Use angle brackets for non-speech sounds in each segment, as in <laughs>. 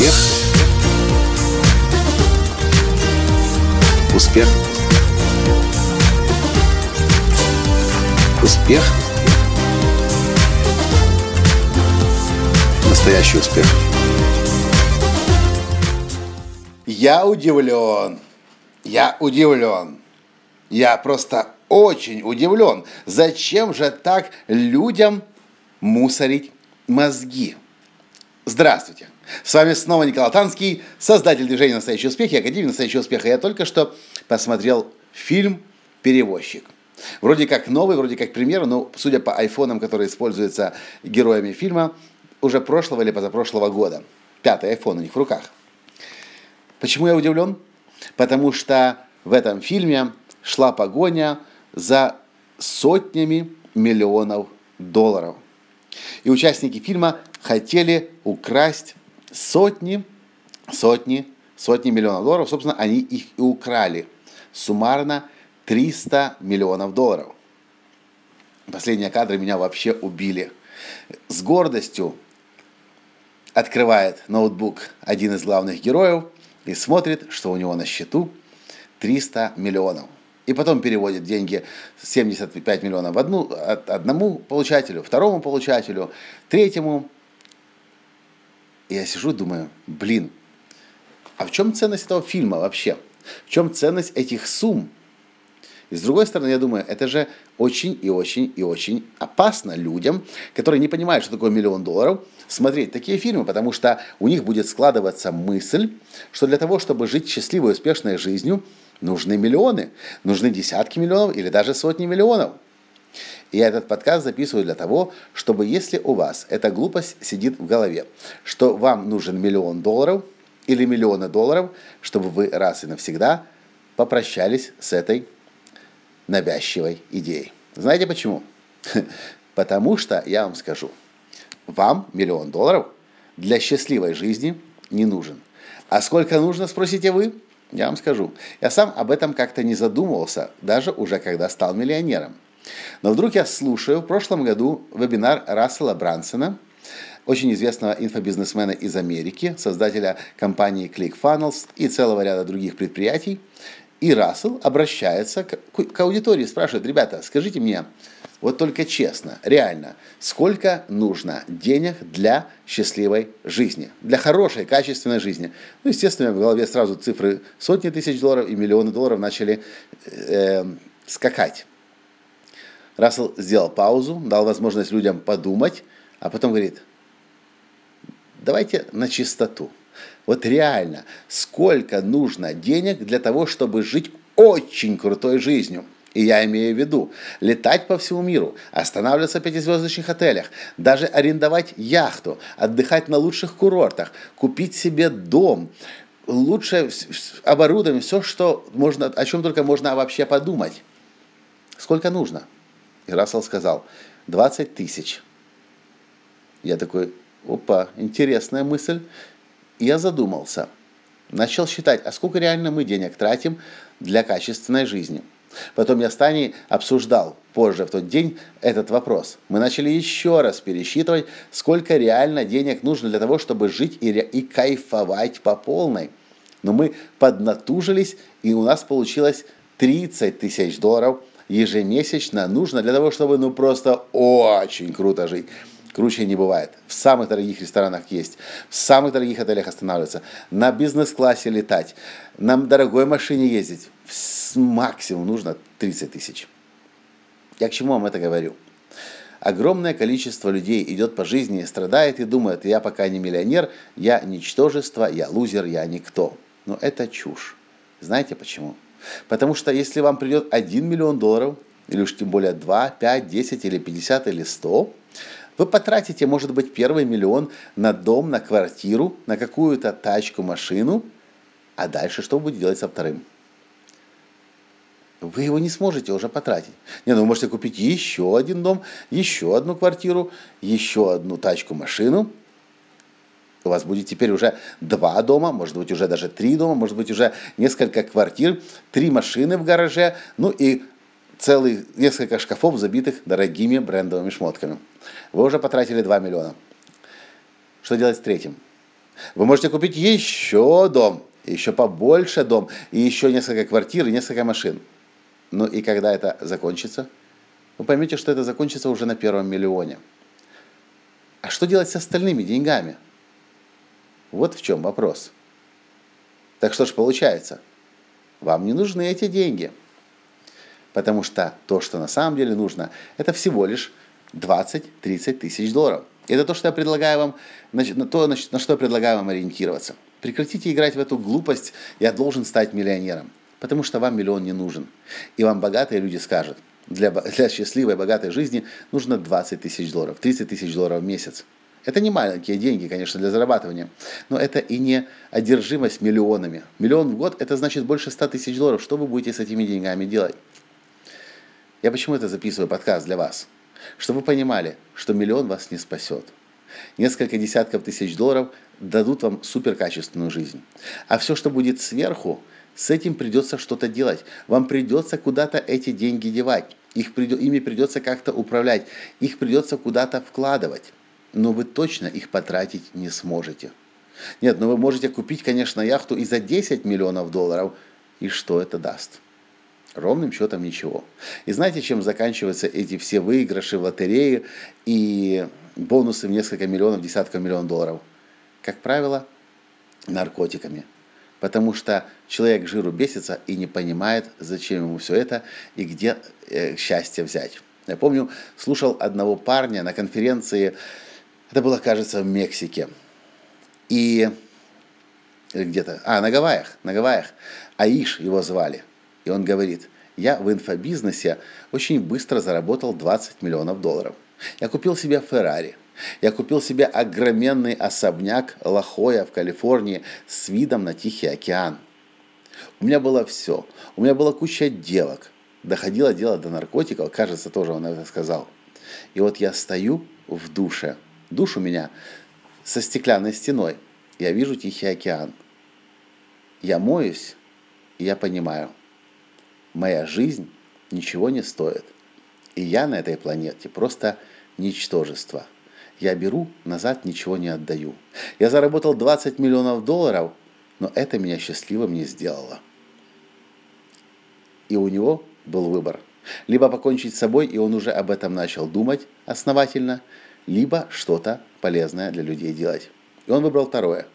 Успех. Успех. Успех. Настоящий успех. Я удивлен. Я удивлен. Я просто очень удивлен. Зачем же так людям мусорить мозги? Здравствуйте. С вами снова Николай Танский, создатель движения «Настоящий успех» и Академии «Настоящего успеха». Я только что посмотрел фильм «Перевозчик». Вроде как новый, вроде как пример, но судя по айфонам, которые используются героями фильма, уже прошлого или позапрошлого года. Пятый айфон у них в руках. Почему я удивлен? Потому что в этом фильме шла погоня за сотнями миллионов долларов. И участники фильма хотели украсть сотни, сотни, сотни миллионов долларов. Собственно, они их и украли. Суммарно 300 миллионов долларов. Последние кадры меня вообще убили. С гордостью открывает ноутбук один из главных героев и смотрит, что у него на счету 300 миллионов. И потом переводит деньги 75 миллионов одну, одному получателю, второму получателю, третьему. И я сижу, думаю, блин, а в чем ценность этого фильма вообще? В чем ценность этих сумм? И с другой стороны, я думаю, это же очень и очень и очень опасно людям, которые не понимают, что такое миллион долларов, смотреть такие фильмы, потому что у них будет складываться мысль, что для того, чтобы жить счастливой успешной жизнью, нужны миллионы, нужны десятки миллионов или даже сотни миллионов. Я этот подкаст записываю для того, чтобы если у вас эта глупость сидит в голове, что вам нужен миллион долларов или миллионы долларов, чтобы вы раз и навсегда попрощались с этой навязчивой идеей. Знаете почему? <laughs> Потому что, я вам скажу, вам миллион долларов для счастливой жизни не нужен. А сколько нужно, спросите вы? Я вам скажу. Я сам об этом как-то не задумывался, даже уже когда стал миллионером. Но вдруг я слушаю в прошлом году вебинар Рассела Брансона, очень известного инфобизнесмена из Америки, создателя компании ClickFunnels и целого ряда других предприятий. И Рассел обращается к, к аудитории, спрашивает, ребята, скажите мне, вот только честно, реально, сколько нужно денег для счастливой жизни, для хорошей, качественной жизни. Ну, естественно, в голове сразу цифры сотни тысяч долларов и миллионы долларов начали э, скакать. Рассел сделал паузу, дал возможность людям подумать, а потом говорит, давайте на чистоту. Вот реально, сколько нужно денег для того, чтобы жить очень крутой жизнью – и я имею в виду летать по всему миру, останавливаться в пятизвездочных отелях, даже арендовать яхту, отдыхать на лучших курортах, купить себе дом, лучшее оборудование, все, что можно, о чем только можно вообще подумать. Сколько нужно? И Рассел сказал, 20 тысяч. Я такой, опа, интересная мысль. Я задумался. Начал считать, а сколько реально мы денег тратим для качественной жизни – Потом я с Таней обсуждал позже в тот день этот вопрос. Мы начали еще раз пересчитывать, сколько реально денег нужно для того, чтобы жить и, и кайфовать по полной. Но мы поднатужились, и у нас получилось 30 тысяч долларов ежемесячно нужно для того, чтобы ну просто очень круто жить. Круче не бывает. В самых дорогих ресторанах есть, в самых дорогих отелях останавливаться, на бизнес-классе летать, на дорогой машине ездить. Максимум нужно 30 тысяч. Я к чему вам это говорю? Огромное количество людей идет по жизни, страдает и думает, я пока не миллионер, я ничтожество, я лузер, я никто. Но это чушь. Знаете почему? Потому что если вам придет 1 миллион долларов, или уж тем более 2, 5, 10 или 50 или 100, вы потратите, может быть, первый миллион на дом, на квартиру, на какую-то тачку, машину, а дальше что вы будете делать со вторым? Вы его не сможете уже потратить. Не, ну вы можете купить еще один дом, еще одну квартиру, еще одну тачку, машину. У вас будет теперь уже два дома, может быть уже даже три дома, может быть уже несколько квартир, три машины в гараже, ну и целых несколько шкафов, забитых дорогими брендовыми шмотками. Вы уже потратили 2 миллиона. Что делать с третьим? Вы можете купить еще дом, еще побольше дом, и еще несколько квартир, и несколько машин. Ну и когда это закончится? Вы поймете, что это закончится уже на первом миллионе. А что делать с остальными деньгами? Вот в чем вопрос. Так что ж получается? Вам не нужны эти деньги. Потому что то, что на самом деле нужно, это всего лишь 20-30 тысяч долларов. Это то, что я предлагаю вам, то, на что я предлагаю вам ориентироваться. Прекратите играть в эту глупость, я должен стать миллионером. Потому что вам миллион не нужен. И вам богатые люди скажут, для, для счастливой, богатой жизни нужно 20 тысяч долларов, 30 тысяч долларов в месяц. Это не маленькие деньги, конечно, для зарабатывания, но это и не одержимость миллионами. Миллион в год – это значит больше 100 тысяч долларов. Что вы будете с этими деньгами делать? Я почему это записываю подкаст для вас? Чтобы вы понимали, что миллион вас не спасет. Несколько десятков тысяч долларов дадут вам суперкачественную жизнь. А все, что будет сверху, с этим придется что-то делать. Вам придется куда-то эти деньги девать. Их придет, ими придется как-то управлять. Их придется куда-то вкладывать. Но вы точно их потратить не сможете. Нет, но вы можете купить, конечно, яхту и за 10 миллионов долларов. И что это даст? Ровным счетом ничего. И знаете, чем заканчиваются эти все выигрыши в лотерее и бонусы в несколько миллионов, десятков миллионов долларов? Как правило, наркотиками. Потому что человек жиру бесится и не понимает, зачем ему все это и где э, счастье взять. Я помню, слушал одного парня на конференции, это было, кажется, в Мексике. И или где-то, а, на Гавайях, на Гавайях. Аиш его звали. И он говорит, я в инфобизнесе очень быстро заработал 20 миллионов долларов. Я купил себе Феррари. Я купил себе огроменный особняк Лахоя в Калифорнии с видом на Тихий океан. У меня было все. У меня была куча девок. Доходило дело до наркотиков, кажется, тоже он это сказал. И вот я стою в душе. Душ у меня со стеклянной стеной. Я вижу Тихий океан. Я моюсь, и я понимаю – моя жизнь ничего не стоит. И я на этой планете просто ничтожество. Я беру, назад ничего не отдаю. Я заработал 20 миллионов долларов, но это меня счастливым не сделало. И у него был выбор. Либо покончить с собой, и он уже об этом начал думать основательно, либо что-то полезное для людей делать. И он выбрал второе.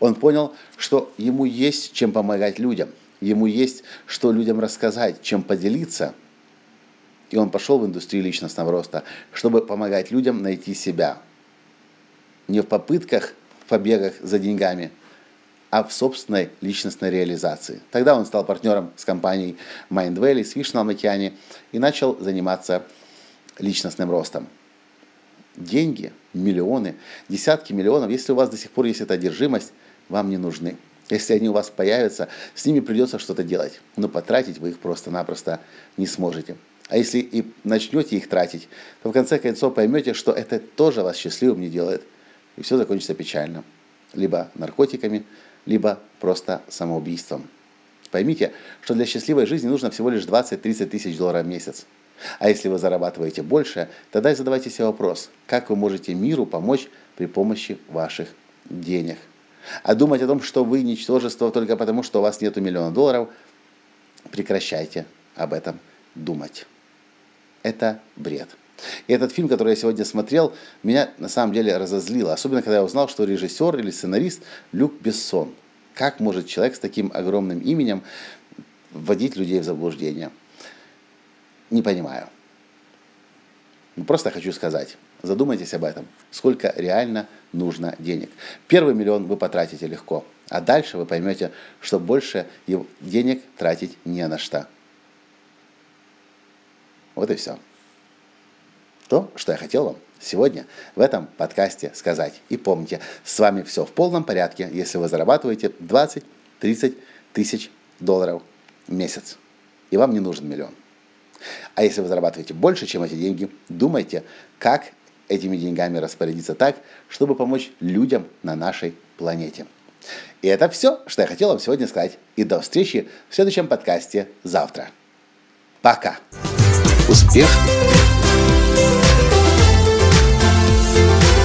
Он понял, что ему есть чем помогать людям – ему есть что людям рассказать, чем поделиться. И он пошел в индустрию личностного роста, чтобы помогать людям найти себя. Не в попытках, в побегах за деньгами, а в собственной личностной реализации. Тогда он стал партнером с компанией Mind Valley, с Вишном на океане и начал заниматься личностным ростом. Деньги, миллионы, десятки миллионов, если у вас до сих пор есть эта одержимость, вам не нужны. Если они у вас появятся, с ними придется что-то делать. Но потратить вы их просто-напросто не сможете. А если и начнете их тратить, то в конце концов поймете, что это тоже вас счастливым не делает. И все закончится печально. Либо наркотиками, либо просто самоубийством. Поймите, что для счастливой жизни нужно всего лишь 20-30 тысяч долларов в месяц. А если вы зарабатываете больше, тогда задавайте себе вопрос, как вы можете миру помочь при помощи ваших денег. А думать о том, что вы ничтожество только потому, что у вас нет миллиона долларов, прекращайте об этом думать. Это бред. И этот фильм, который я сегодня смотрел, меня на самом деле разозлило. Особенно, когда я узнал, что режиссер или сценарист Люк Бессон. Как может человек с таким огромным именем вводить людей в заблуждение? Не понимаю. Просто хочу сказать, задумайтесь об этом. Сколько реально нужно денег. Первый миллион вы потратите легко, а дальше вы поймете, что больше денег тратить не на что. Вот и все. То, что я хотел вам сегодня в этом подкасте сказать. И помните, с вами все в полном порядке, если вы зарабатываете 20-30 тысяч долларов в месяц. И вам не нужен миллион. А если вы зарабатываете больше, чем эти деньги, думайте, как этими деньгами распорядиться так, чтобы помочь людям на нашей планете. И это все, что я хотел вам сегодня сказать. И до встречи в следующем подкасте завтра. Пока. Успех.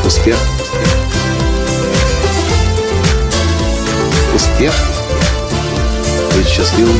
Успех. успех, быть счастливым,